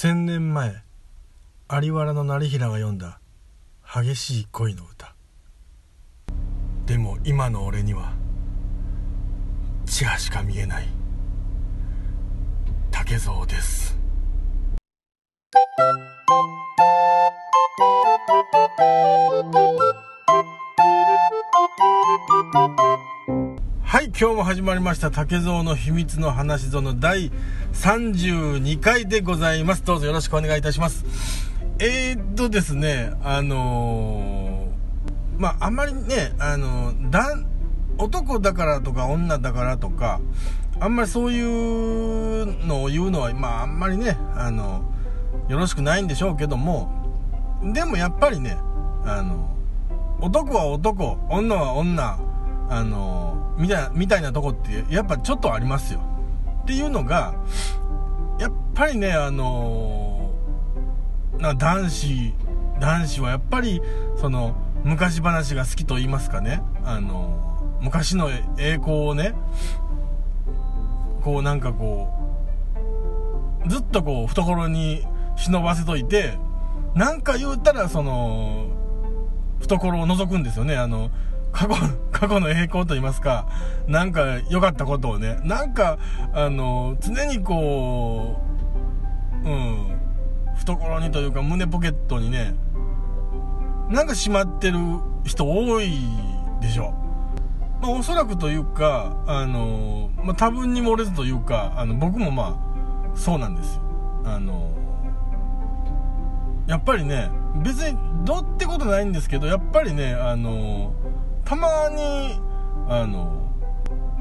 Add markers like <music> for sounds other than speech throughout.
千年前有原の成平が読んだ激しい恋の歌。でも今の俺には血がしか見えない竹蔵です。はい、今日も始まりました竹蔵の秘密の話ぞの第32回でございます。どうぞよろしくお願いいたします。えー、っとですね、あのー、まあ、あんまりね、あのー、だ男だからとか女だからとか、あんまりそういうのを言うのは、まあ、あんまりね、あのよろしくないんでしょうけども、でもやっぱりね、あの、男は男、女は女、あの、みたいな、みたいなとこって、やっぱちょっとありますよ。っていうのが、やっぱりね、あの、な男子、男子はやっぱり、その、昔話が好きと言いますかね、あの、昔の栄光をね、こうなんかこう、ずっとこう、懐に忍ばせといて、なんか言うたら、その、懐を覗くんですよね。あの、過去、過去の栄光と言いますか、なんか良かったことをね、なんか、あの、常にこう、うん、懐にというか胸ポケットにね、なんかしまってる人多いでしょ。まあおそらくというか、あの、まあ多分に漏れずというか、あの、僕もまあ、そうなんですよ。あの、やっぱりね、別にどうってことないんですけど、やっぱりね、あの、たまに、あの、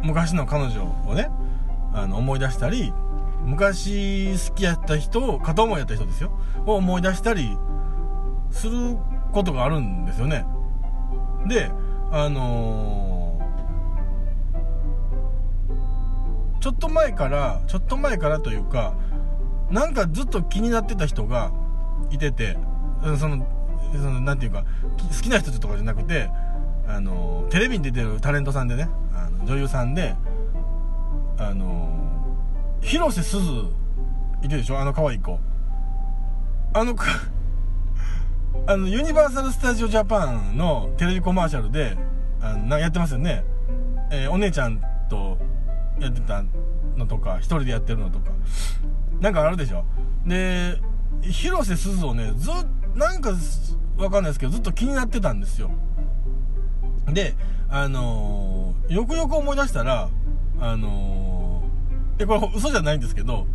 昔の彼女をね、あの、思い出したり、昔好きやった人を、片思いやった人ですよ、を思い出したりすることがあるんですよね。で、あのー、ちょっと前から、ちょっと前からというか、なんかずっと気になってた人がいてて、その、その、なんていうか、好きな人とかじゃなくて、あのテレビに出てるタレントさんでねあの女優さんであの広瀬すずいるでしょ？あの可愛い子。あの <laughs> あのユニバーサル・スタジオ・ジャパンのテレビコマーシャルであのやってますよね、えー、お姉ちゃんとやってたのとか一人でやってるのとか。なんかあるでしょ？で広瀬すずをねずなんかわかんないですけどずっと気になってたんですよ。で、あのー、よくよく思い出したら、あのー、え、これ嘘じゃないんですけど、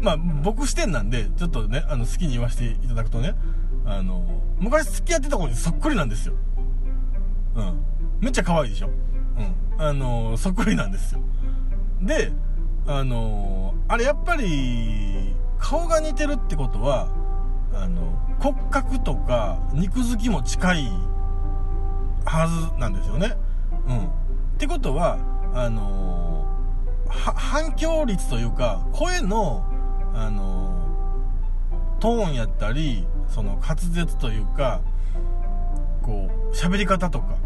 まあ、僕視点なんで、ちょっとね、あの、好きに言わせていただくとね、あのー、昔付き合ってた子にそっくりなんですよ。うん。めっちゃ可愛いでしょ？うん。あのそっくりなんですよ。で、あのあれやっぱり、顔が似てるってことは、あの、骨格とか肉付きも近いはずなんですよね。うん。ってことは、あのー、反響率というか、声の、あのー、トーンやったり、その滑舌というか、こう、喋り方とか、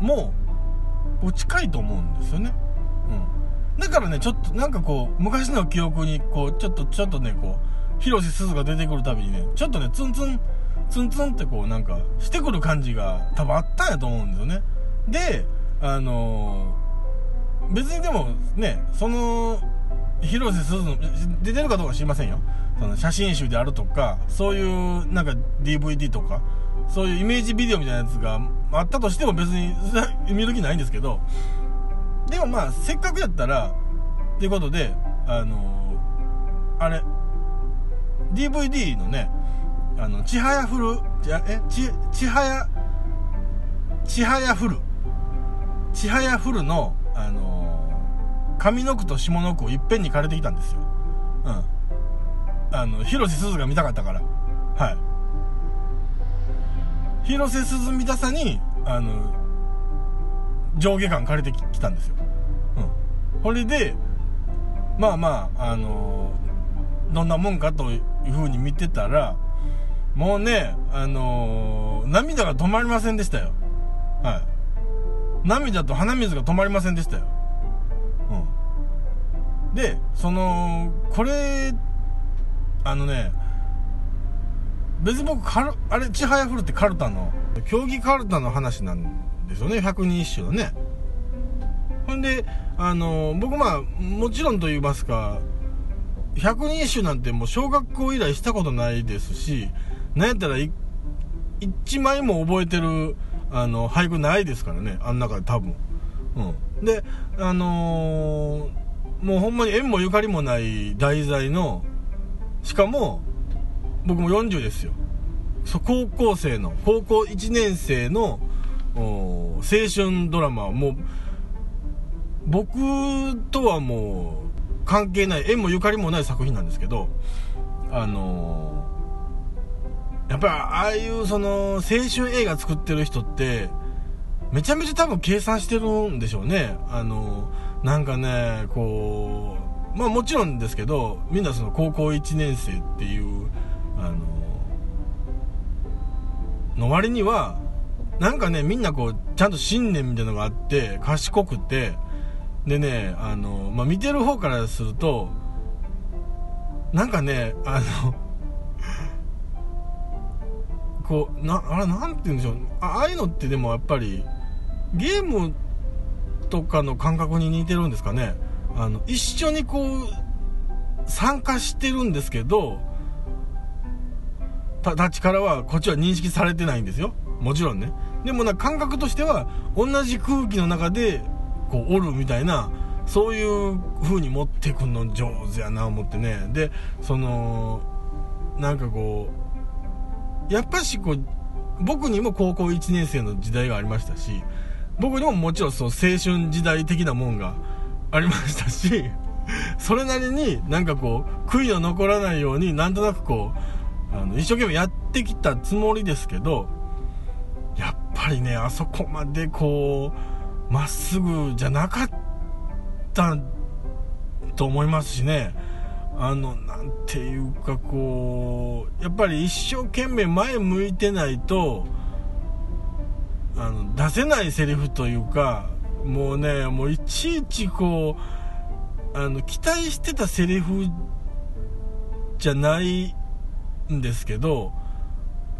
も、う近いと思うんですよね。うん。だからね、ちょっとなんかこう、昔の記憶に、こう、ちょっと、ちょっとね、こう、広瀬すずが出てくるたびにね、ちょっとね、ツンツン、ツンツンってこうなんかしてくる感じが多分あったんやと思うんですよね。で、あのー、別にでもね、その、広瀬すずの、出てるかどうか知りませんよ。その写真集であるとか、そういうなんか DVD とか、そういうイメージビデオみたいなやつがあったとしても別に見る気ないんですけど、でもまあ、せっかくやったら、っていうことで、あのー、あれ、DVD のね、あの、ちはやふる、え、ち、ちはや、ちはやふる。ちはやふるの、あのー、上の句と下の句をいっぺんに借りてきたんですよ。うん。あの、広瀬すずが見たかったから。はい。広瀬すず見たさに、あの、上下感借りてきたんですよ。うん。これで、まあまあ、あのー、どんなもんかという風に見てたら、もうね、あのー、涙が止まりませんでしたよ。はい。涙と鼻水が止まりませんでしたよ。うん。で、その、これあのね別に僕カルあれちはやふるってカルタの競技カルタの話なんですよね百人一首のねほんであの僕まあもちろんと言いますか百人一首なんてもう小学校以来したことないですしなんやったら1枚も覚えてるあの俳句ないですからね。あん中で多分。うん。であのー、もうほんまに縁もゆかりもない題材のしかも僕も40ですよ。そ高校生の高校1年生の青春ドラマはもう僕とはもう関係ない縁もゆかりもない作品なんですけどあのー、やっぱりああいうその青春映画作ってる人ってめちゃめちゃ多分計算してるんでしょうね。あの、なんかねこうまあもちろんですけどみんなその高校1年生っていうあのの割にはなんかねみんなこうちゃんと信念みたいなのがあって賢くて。でねあの、まあ、見てる方からするとなんかねあのこうなあれなんて言うんでしょう。ああいうのってでもやっぱりゲームとかの感覚に似てるんですかね。あの一緒にこう参加してるんですけどたちからはこっちは認識されてないんですよ。もちろんね。でもな感覚としては同じ空気の中でこうおるみたいなそういう風に持ってくんの上手やな思ってね。でそのなんかこうやっぱしこう僕にも高校1年生の時代がありましたし僕にももちろんそう青春時代的なもんがありましたしそれなりになんかこう悔いの残らないようになんとなくこうあの一生懸命やってきたつもりですけどやっぱりねあそこまでこうまっすぐじゃなかったと思いますしね。あのなんていうかこうやっぱり一生懸命前向いてないとあの出せないセリフというかもうねもういちいちこうあの期待してたセリフじゃないんですけど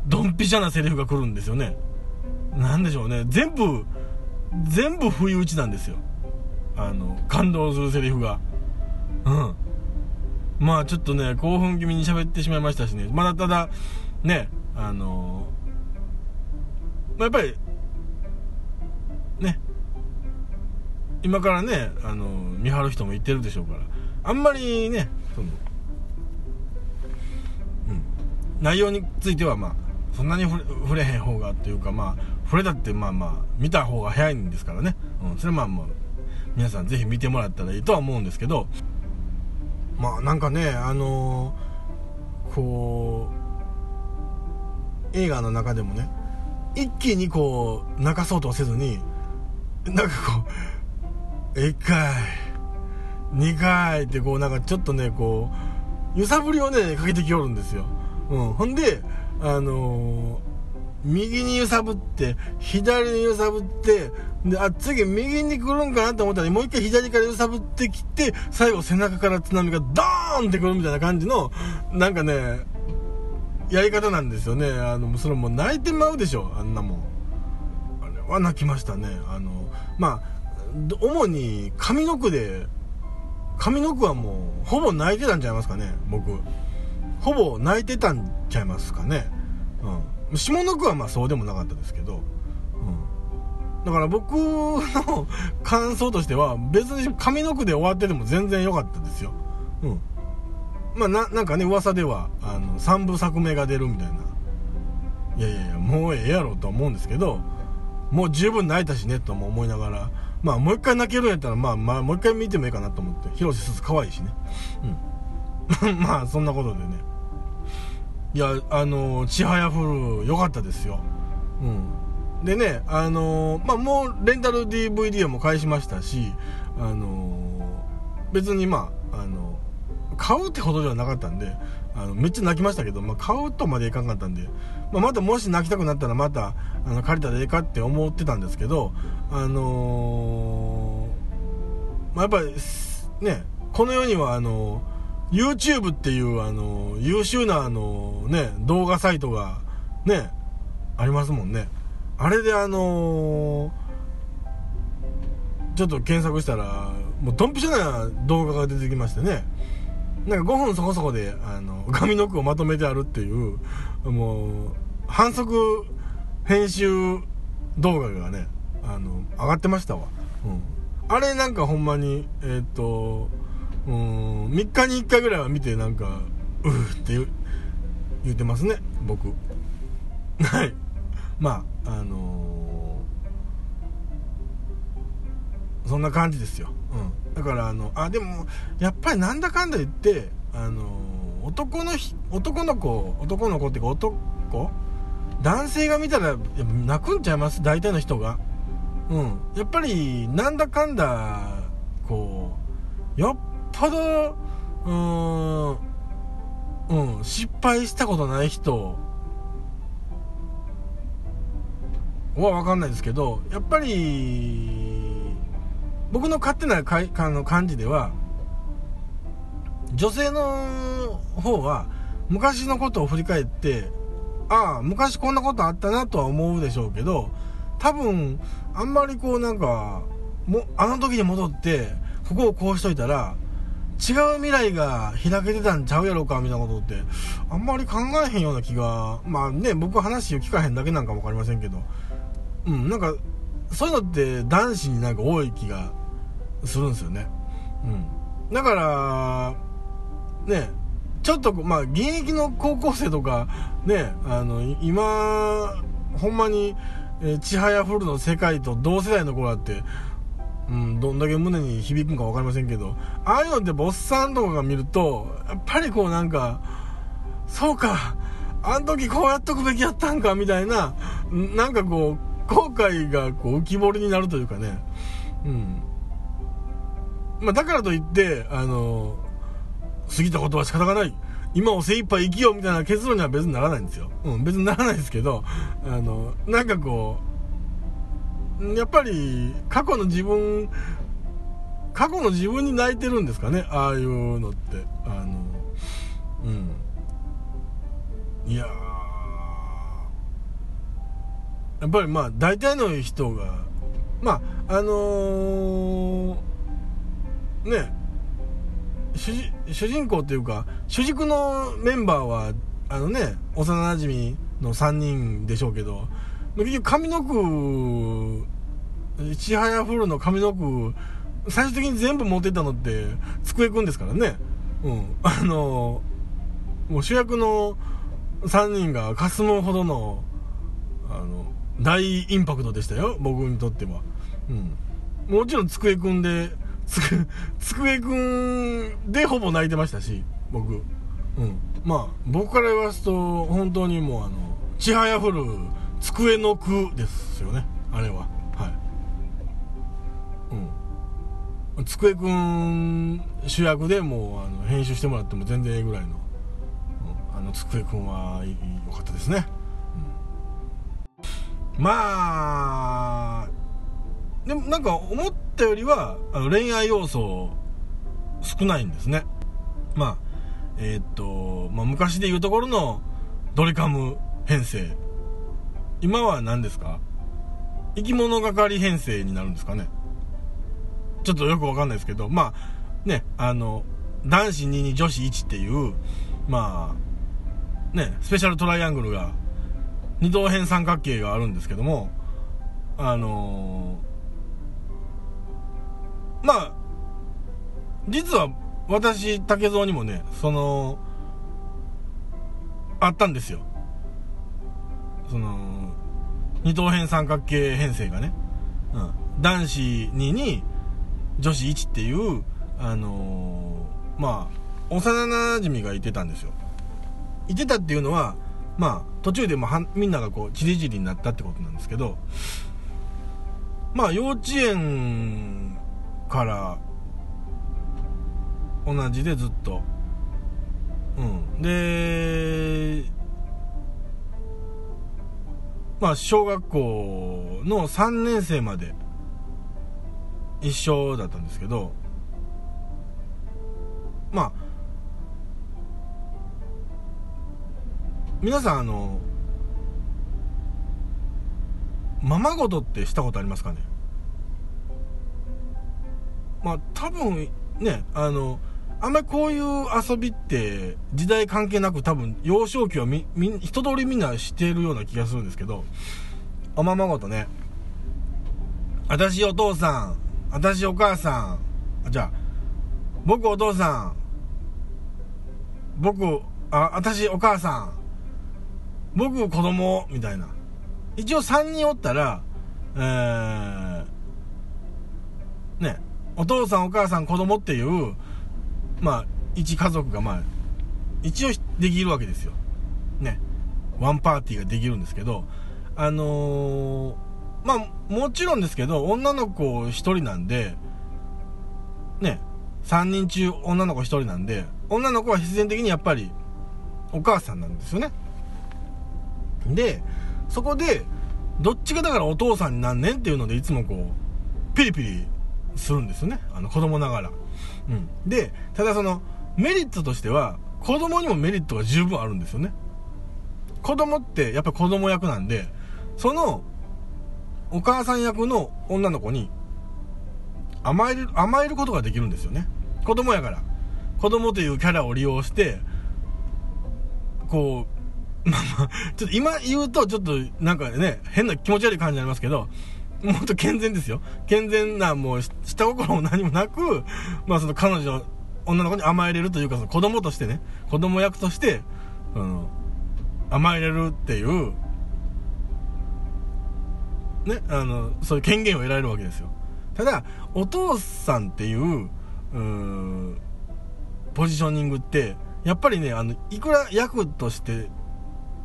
ドンピシャなセリフが来るんですよね。何でしょうね。全部全部不意打ちなんですよ。あの感動するセリフが。うん。まあちょっとね興奮気味に喋ってしまいましたしね。まだただねあのまあ、やっぱりね今からねあの見張る人もいてるでしょうから。あんまりねそのうん。内容についてはまあそんなに触れへん方がっていうかまあ触れたってまあまあ見た方が早いんですからね、うん、それはまあまあ皆さんぜひ見てもらったらいいとは思うんですけど。まあなんかねあのー、こう映画の中でもね一気にこう泣かそうとせずになんかこう1回2回ってこうなんかちょっとねこう揺さぶりをねかけてきおるんですよ。うん、ほんで、あのー、右に揺さぶって、左に揺さぶって、で、あ、次右に来るんかなと思ったら、もう一回左から揺さぶってきて、最後背中から津波がドーンってくるみたいな感じの、なんかね、やり方なんですよね。あの、それもう泣いてまうでしょ、あんなもん。あれは泣きましたね。あの、まあ、主に上の句で、上の句はもう、ほぼ泣いてたんちゃいますかね、僕。ほぼ泣いてたんちゃいますかね。うん。下の句はまあそうでもなかったですけど、うん。だから僕の感想としては、別に上の句で終わってても全然良かったですよ。うん。まあな、なんかね、噂では、あの、3部作目が出るみたいな。いやいやいや、もうええやろと思うんですけど、もう十分泣いたしね、とも思いながら、まあもう一回泣けるんやったら、まあまあもう一回見てもいいかなと思って、広瀬すず可愛いしね。うん。<laughs> まあそんなことでね。いやあのちはやふる良かったですよ。うん。でねあのまあもうレンタル DVD も返しましたしあの別にまああの買うってほどではなかったんであのめっちゃ泣きましたけど、まあ、買うとまでいかんかったんで、まあ、またもし泣きたくなったらまたあの借りたらええかって思ってたんですけどあのー、まあ、やっぱりねこの世にはあの YouTube っていうあの優秀なあのね動画サイトがねありますもんね。あれであのちょっと検索したらもうドンピシャな動画が出てきましてね。なんか5分そこそこであの髪の毛をまとめてあるっていうもう反則編集動画がねあの上がってましたわ、うん、あれなんかほんまにえっ、とうん。3日に1回ぐらいは見てなんかうーって言ってますね僕。はい。まああのー、そんな感じですよ、うん、だからあのあでもやっぱりなんだかんだ言ってあのー、男の男の子男の子っていうか男男性が見たら泣くんちゃいます？大体の人が。うん。やっぱりなんだかんだこうよっぽどうんうん失敗したことない人は分かんないですけどやっぱり僕の勝手なかあの感じでは女性の方は昔のことを振り返ってああ昔こんなことあったなとは思うでしょうけど多分あんまりこうなんかもあの時に戻ってここをこうしといたら違う未来が開けてたんちゃうやろうかみたいなことってあんまり考えへんような気がまあね僕は話を聞かへんだけなんかも分かりませんけど。うんなんかそういうのって男子になんか多い気がするんですよね。うん。だからねちょっとまあ現役の高校生とかねあの今ほんまにえちはやふるの世界と同世代の子だって、うん、どんだけ胸に響くんか分かりませんけど、ああいうのっておっさんとかが見ると、やっぱりこうなんか、そうか、あの時こうやっとくべきやったんか、みたいな、なんかこう、後悔がこう浮き彫りになるというかね、うん。まあ、だからといって、あの、過ぎたことは仕方がない。今を精一杯生きようみたいな結論には別にならないんですよ。うん、別にならないですけど、あの、なんかこう、やっぱり過去の自分、過去の自分に泣いてるんですかね、ああいうのって。あの、うん。いややっぱりまあ大体の人が、まあ、あのー、ね、主人公っていうか主軸のメンバーはあのね幼なじみの3人でしょうけど結局上の句ちはやふるの上の句最終的に全部持ってったのって机くんですからねうん <laughs> あのもう主役の3人が霞むほどのあの大インパクトでしたよ僕にとってはうんもちろん机くんでつく、つくえくんでほぼ泣いてましたし、僕。うん。まあ、僕から言わすと、本当にもうあの、ちはやふる机の句ですよね。あれは。はい。うん。机くん主役でもう、あの、編集してもらっても全然ええぐらいの、うん、あの、机くんは良かったですね。うん、まあ、でもなんか思ったよりはあの恋愛要素少ないんですねまあえー、っと、まあ、昔でいうところのドリカム編成今は何ですか？生き物係編成になるんですかねちょっとよくわかんないですけどまあねあの男子2に女子1っていうまあねスペシャルトライアングルが二等辺三角形があるんですけどもあのーまあ、実は私、竹蔵にもね、その、あったんですよ。その、二等辺三角形編成がね。うん。男子2に女子1っていう、あのー、まあ、幼馴染がいてたんですよ。いてたっていうのは、まあ、途中でもはみんながこう、チリチリになったってことなんですけど、まあ、幼稚園から同じでずっとうんでまあ小学校の3年生まで一緒だったんですけどまあ皆さんあのままごとってしたことありますかね？まあ多分ねあのあんまりこういう遊びって時代関係なく多分幼少期はみみ人通りみんなしているような気がするんですけどおままごとね。私お父さん。私お母さんじゃあ僕お父さん僕あ私お母さん僕子供みたいな。一応3人おったらえー、ねお父さんお母さん子供っていうまあ一家族がまあ一応できるわけですよ。ねワンパーティーができるんですけどあのー、まあもちろんですけど女の子1人なんでね3人中女の子1人なんで女の子は必然的にやっぱりお母さんなんですよね。でそこでどっちがだからお父さんになんねんっていうのでいつもこうピリピリするんですよね。あの子供ながら、うん、でただそのメリットとしては子供にもメリットが十分あるんですよね。子供ってやっぱ子供役なんでそのお母さん役の女の子に甘える甘えることができるんですよね子供やから子供というキャラを利用してこう <laughs> まあまあちょっと今言うとちょっとなんかね変な気持ち悪い感じになりますけどもっと健全ですよ。健全な、もう、下心も何もなく、まあその彼女、女の子に甘えれるというか、その子供としてね、子供役として、その、甘えれるっていう、ね、あの、そういう権限を得られるわけですよ。ただ、お父さんっていう、うポジショニングって、やっぱりね、あの、いくら役として、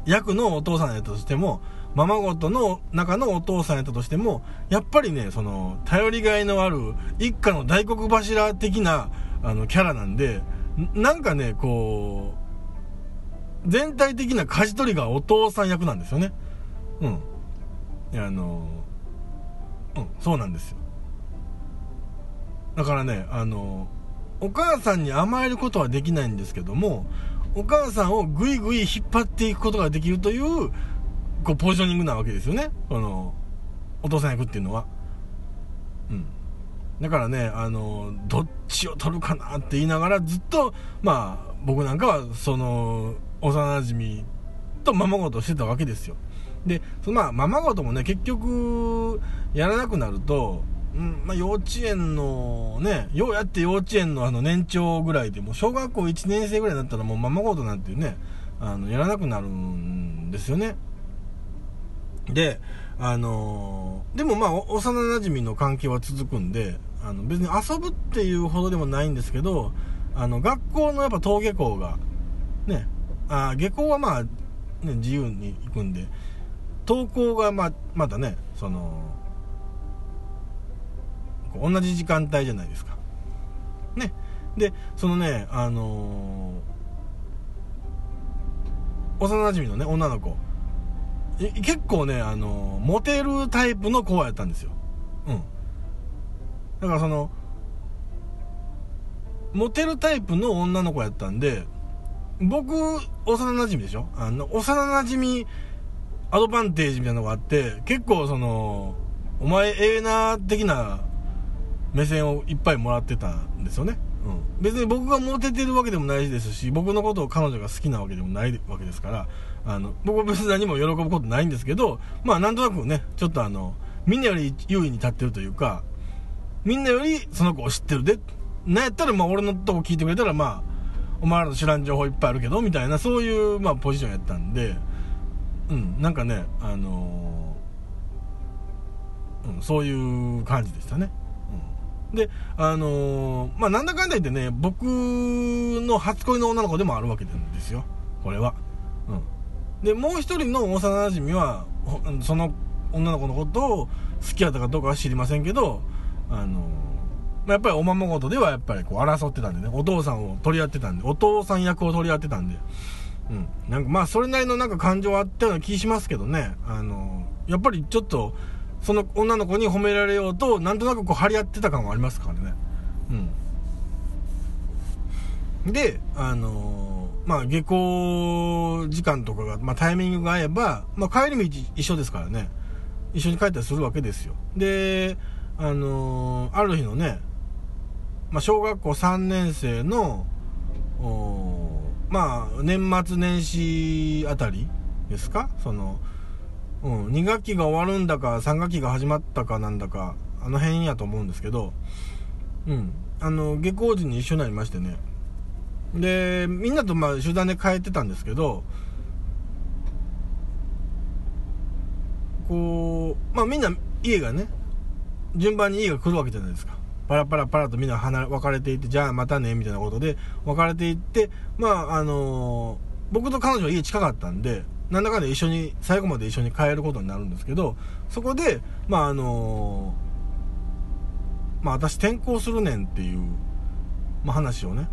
役のお父さんやったとしても、ままごとの中のお父さんやったとしても、やっぱりね、その、頼りがいのある、一家の大黒柱的な、あの、キャラなんで、なんかね、こう、全体的な舵取りがお父さん役なんですよね。うん。あの、うん、そうなんですよ。だからね、あの、お母さんに甘えることはできないんですけども、お母さんをぐいぐい引っ張っていくことができるという、こうポジショニングなわけですよね。このお父さん役っていうのは。うん。だからねあのどっちを取るかなって言いながらずっとまあ僕なんかはその幼馴染とままごとしてたわけですよ。でそのまあままごともね結局やらなくなるとうんまあ、幼稚園のね、ようやって幼稚園のあの年長ぐらいでも小学校1年生ぐらいだったらもうままごとなんていうね、あの、やらなくなるんですよね。で、あの、でもまあ、幼馴染の関係は続くんで、あの、別に遊ぶっていうほどでもないんですけど、あの、学校のやっぱ登下校が、ね、あ下校はまあ、ね、自由に行くんで、登校がま、まだね、その、同じ時間帯じゃないですか。ね。で、そのね、あのー、幼馴染のね、女の子、結構ね、あの、モテるタイプの子やったんですよ。うん。だからその、モテるタイプの女の子やったんで、僕、幼馴染でしょ？あの、幼馴染アドバンテージみたいなのがあって、結構その、お前ええな的な目線をいっぱいもらってたんですよね。うん。別に僕がモテてるわけでもないですし、僕のことを彼女が好きなわけでもないわけですから、あの、僕は別に何も喜ぶことないんですけど、まあなんとなくね、ちょっとあの、みんなより優位に立ってるというか、みんなよりその子を知ってるで、なんやったらまあ俺のとこ聞いてくれたらまあ、お前らの知らん情報いっぱいあるけど、みたいな、そういうまあポジションやったんで、うん、なんかね、あのー、うん、そういう感じでしたね。うん、で、あのー、まあなんだかんだ言ってね、僕の初恋の女の子でもあるわけなんですよ、これは。うん。でもう一人の幼馴染はその女の子のことを好きやったかどうかは知りませんけどあのまやっぱりおままごとではやっぱりこう争ってたんでねお父さんを取り合ってたんでお父さん役を取り合ってたんでうんなんかまあそれなりのなんか感情はあったような気しますけどねあのやっぱりちょっとその女の子に褒められようとなんとなくこう張り合ってた感はありますからねうんであのまあ、下校時間とかが、まあ、タイミングが合えば、まあ、帰り道一緒ですからね。一緒に帰ったりするわけですよ。で、あの、ある日のね、まあ、小学校3年生のお、まあ、年末年始あたりですか？その、うん、2学期が終わるんだか、3学期が始まったかなんだか、あの辺やと思うんですけど、うん、あの、下校時に一緒になりましてね。で、みんなとまあ集団で帰ってたんですけど、こう、まあみんな家がね、順番に家が来るわけじゃないですか。パラパラパラとみんな離れ、別れていって、じゃあまたね、みたいなことで、別れていって、まああのー、僕と彼女は家近かったんで、なんだかんだ一緒に、最後まで一緒に帰ることになるんですけど、そこで、まああのー、まあ私転校するねんっていう、まあ話をね、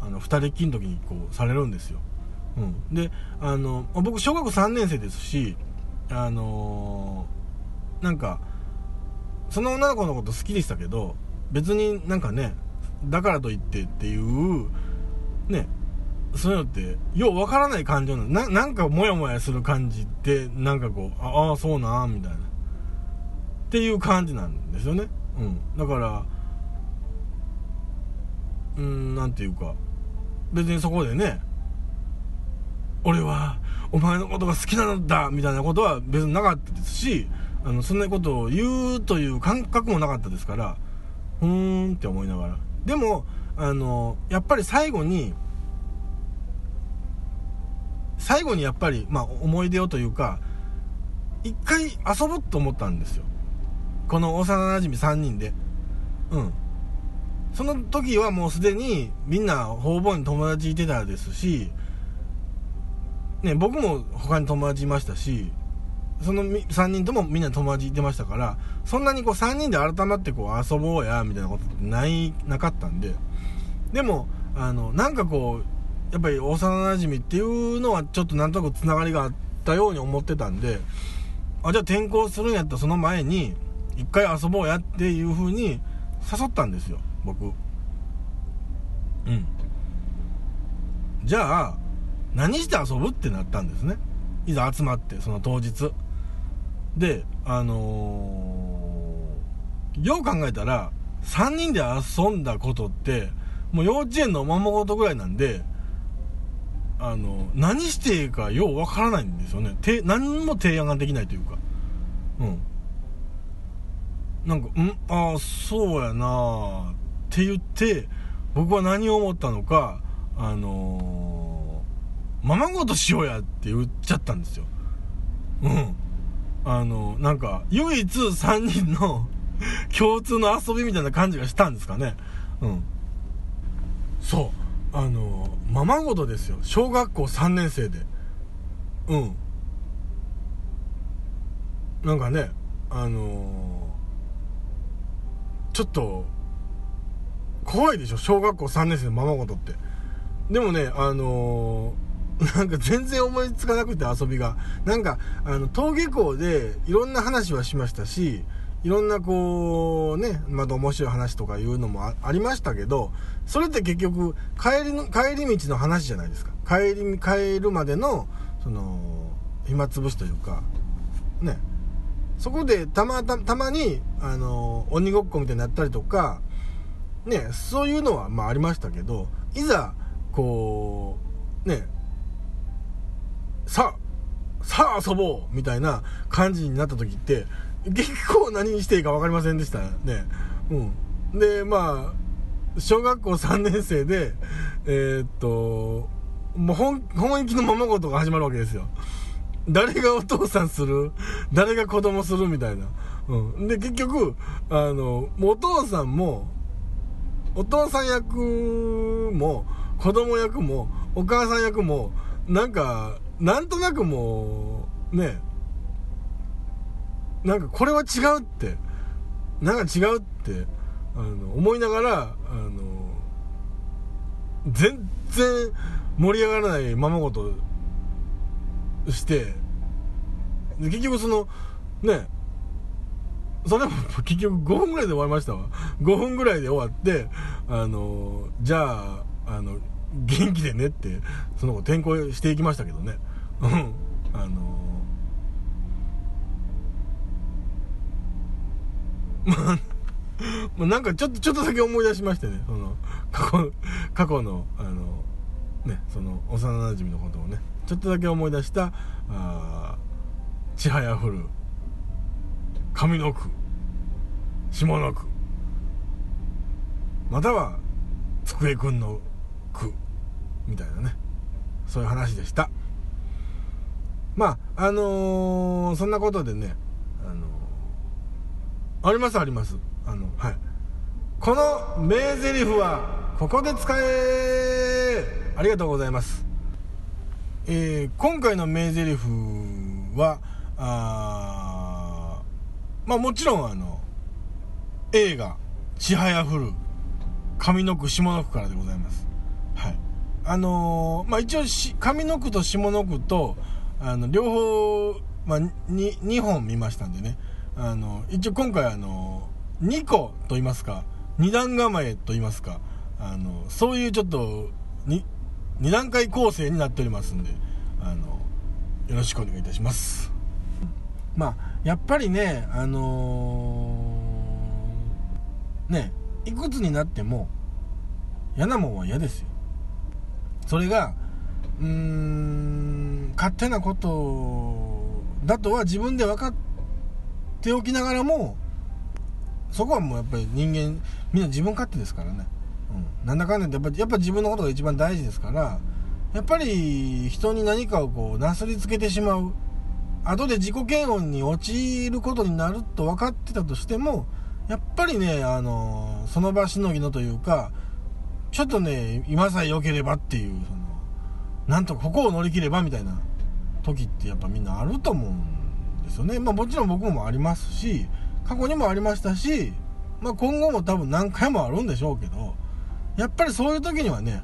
あの、二人っきりの時にこう、されるんですよ。うん。で、あの、僕、小学3年生ですし、あのー、なんか、その女の子のこと好きでしたけど、別になんかね、だからといってっていう、ね、そういうのって、ようわからない感情なななんかモヤモヤする感じって、なんかこう、ああ、そうなみたいな。っていう感じなんですよね。うん。だから、うん、なんていうか、別にそこでね、俺はお前のことが好きなのだみたいなことは別になかったですし、あの、そんなことを言うという感覚もなかったですから、ふーんって思いながら。でも、あの、やっぱり最後に、最後にやっぱり、まあ、思い出をというか、一回遊ぼうと思ったんですよ。この幼馴染3人で。うん。その時はもうすでにみんな方々に友達いてたですし、ね、僕も他に友達いましたし、その3人ともみんな友達いてましたから、そんなにこう3人で改まってこう遊ぼうや、みたいなことってない、なかったんで。でも、あの、なんかこう、やっぱり幼馴染っていうのはちょっとなんとなくつながりがあったように思ってたんで、あ、じゃあ転校するんやったらその前に、一回遊ぼうやっていう風に誘ったんですよ。僕うんじゃあ何して遊ぶってなったんですねいざ集まってその当日であのー、よう考えたら3人で遊んだことってもう幼稚園のおままごとぐらいなんであの何していいかようわからないんですよねて何も提案ができないというかうんなんか、んああ、そうやなって言って、僕は何を思ったのか、あのー、ままごとしようやって言っちゃったんですよ。うん。あの、なんか、唯一3人の <laughs> 共通の遊びみたいな感じがしたんですかね。うん。そう。あの、ままごとですよ。小学校3年生で。うん。なんかね、あのちょっと、怖いでしょ？小学校3年生のままごとって。でもね、あのー、なんか全然思いつかなくて遊びが。なんか、あの、登下校でいろんな話はしましたし、いろんなこう、ね、また面白い話とかいうのもありましたけど、それって結局、帰りの、帰り道の話じゃないですか。帰り、帰るまでの、その、暇つぶしというか、ね。そこでたまた、たまに、あの、鬼ごっこみたいになったりとか、ね、そういうのはまあありましたけど、いざ、こう、ね、さあ、さあ遊ぼうみたいな感じになった時って、結構何にしていいか分かりませんでしたね。うん。で、まあ、小学校3年生で、えー、っと、もう本、本気のままごとが始まるわけですよ。誰がお父さんする？誰が子供する？みたいな。うん。で、結局、あの、お父さんも、お父さん役も、子供役も、お母さん役も、なんか、なんとなくもう、ね、なんかこれは違うって、なんか違うって、あの、思いながら、あの、全然盛り上がらないままごとして、結局その、ね、それも結局5分ぐらいで終わりましたわ。5分ぐらいで終わって、あの、じゃあ、あの、元気でねってその後転校していきましたけどね。うん。あの <laughs> まあまあなんかちょっとちょっとだけ思い出しましてねその過去過去のあのねその幼なじみのことをねちょっとだけ思い出したあちはやふる上の句下の句または机くんの句みたいなねそういう話でした。まああのー、そんなことでねあのー、ありますあります。あのはい。この名台詞はここで使えありがとうございます。えー、今回の名台詞はあまあもちろんあの映画「ちはやふる」上の句下の句からでございます。はい。あのー、まあ一応し上の句と下の句とあの両方、まあ、に2本見ましたんでね。あの一応今回あの2個と言いますか2段構えと言いますかあのそういうちょっと 2, 2段階構成になっておりますんであのよろしくお願いいたします。まあやっぱりねあのー、ねいくつになっても嫌なもんは嫌ですよ。それがうーん勝手なことだとは自分で分かっておきながらもそこはもうやっぱり人間みんな自分勝手ですからね、うん、なんだかんだやっぱやっぱ自分のことが一番大事ですからやっぱり人に何かをこうなすりつけてしまう。後で自己嫌悪に陥ることになると分かってたとしてもやっぱりね、あのその場しのぎのというか、ちょっとね、今さえ良ければっていう、なんとかここを乗り切ればみたいな時ってやっぱみんなあると思うんですよね。まあもちろん僕もありますし、過去にもありましたし、まあ今後も多分何回もあるんでしょうけど、やっぱりそういう時にはね、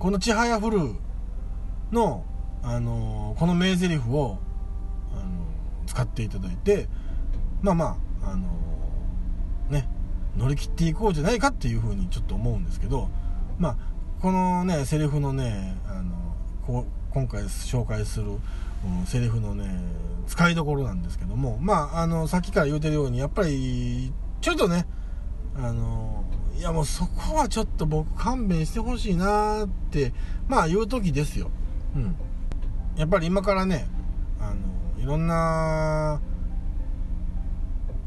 このちはやふるの、あのこの名台詞を、あの使っていただいて、まあまあ、あのね、乗り切っていこうじゃないかっていうふうにちょっと思うんですけど、まあ、このね、セリフのね、あの、こ今回紹介する、うん、セリフのね、使いどころなんですけども、まあ、あの、さっきから言うてるように、やっぱり、ちょっとね、あの、いやもうそこはちょっと僕勘弁してほしいなって、まあ言う時ですよ。うん。やっぱり今からね、あの、いろんな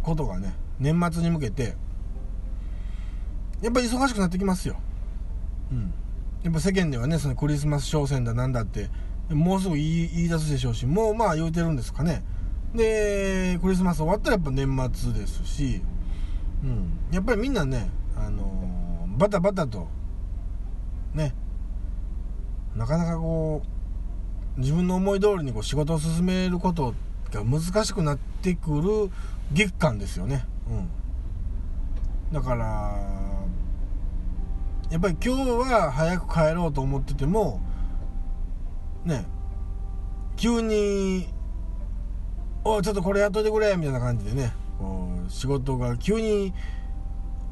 ことがね、年末に向けてやっぱり忙しくなってきますようんやっぱ世間ではねそのクリスマス商戦だなんだってもうすぐ言い言い出すでしょうしもうまあ言うてるんですかね。でクリスマス終わったらやっぱ年末ですし、うん、やっぱりみんなね、あのー、バタバタとね。なかなかこう自分の思い通りにこう仕事を進めることが難しくなってくる月間ですよね。うん。だからやっぱり今日は早く帰ろうと思っててもね急に「おちょっとこれやっといてくれ」みたいな感じでねこう仕事が急に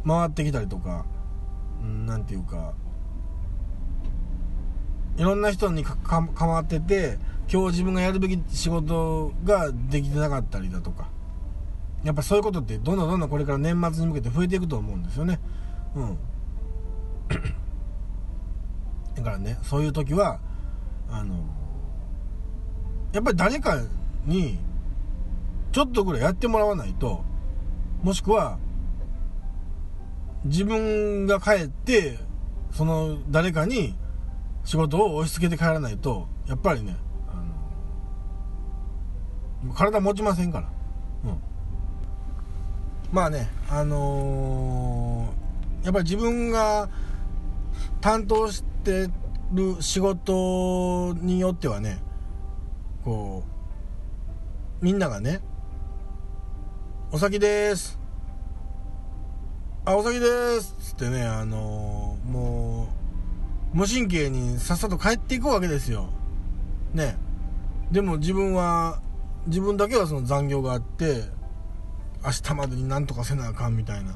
回ってきたりとか何、て言うかいろんな人に関わってて今日自分がやるべき仕事ができてなかったりだとかやっぱそういうことってどんどんどんどんこれから年末に向けて増えていくと思うんですよね。うん。だからねそういう時はあのやっぱり誰かにちょっとぐらいやってもらわないともしくは自分が帰ってその誰かに仕事を押し付けて帰らないとやっぱりねあの体持ちませんから。うん。まあねあのー、やっぱり自分が担当してる仕事によってはねこうみんながね「お先です」あ、お先ですっつってね、あのー、もう、無神経にさっさと帰っていくわけですよ。ね。でも自分は、自分だけはその残業があって、明日までになんとかせなあかんみたいな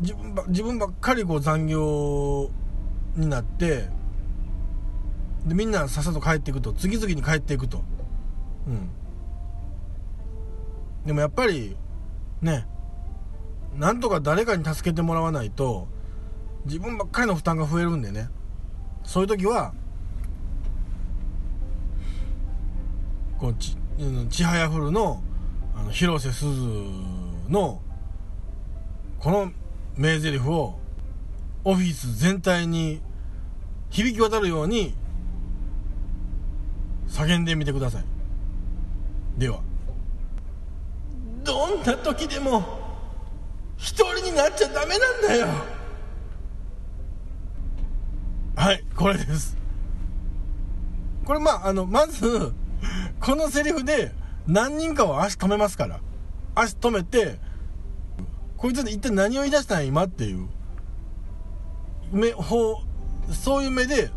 自分ばっかりこう残業になってでみんなさっさと帰っていくと次々に帰っていくと。うん。でもやっぱりねなんとか誰かに助けてもらわないと自分ばっかりの負担が増えるんでね。そういう時はこうちちはやふるのあの広瀬すずのこの名台詞をオフィス全体に響き渡るように叫んでみてください。ではどんな時でも一人になっちゃダメなんだよ。はいこれです。これまああのまずこのセリフで何人かは足止めますから。足止めてこいつで一体何を言い出したん今っていう。目ほうそういう目で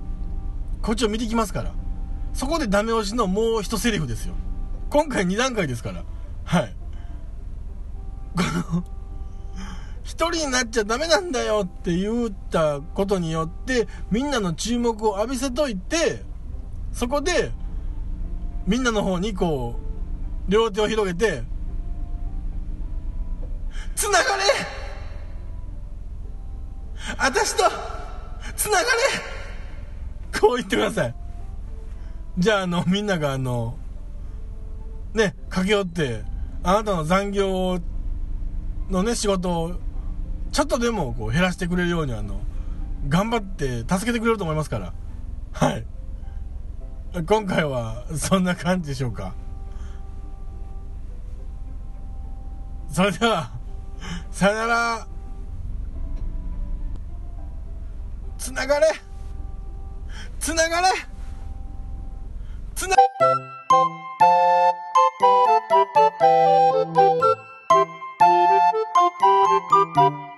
こっちを見てきますから。そこでダメ押しのもう一セリフですよ。今回2段階ですから。はい。この一人になっちゃダメなんだよって言ったことによってみんなの注目を浴びせといてそこでみんなの方にこう両手を広げてつながれ私とつながれ。こう言ってください。じゃああのみんながあのね駆け寄ってあなたの残業のね仕事をちょっとでもこう減らしてくれるようにあの頑張って助けてくれると思いますから。はい。今回はそんな感じでしょうか。それではさよなら。つながれ。つながれ。つな。がれ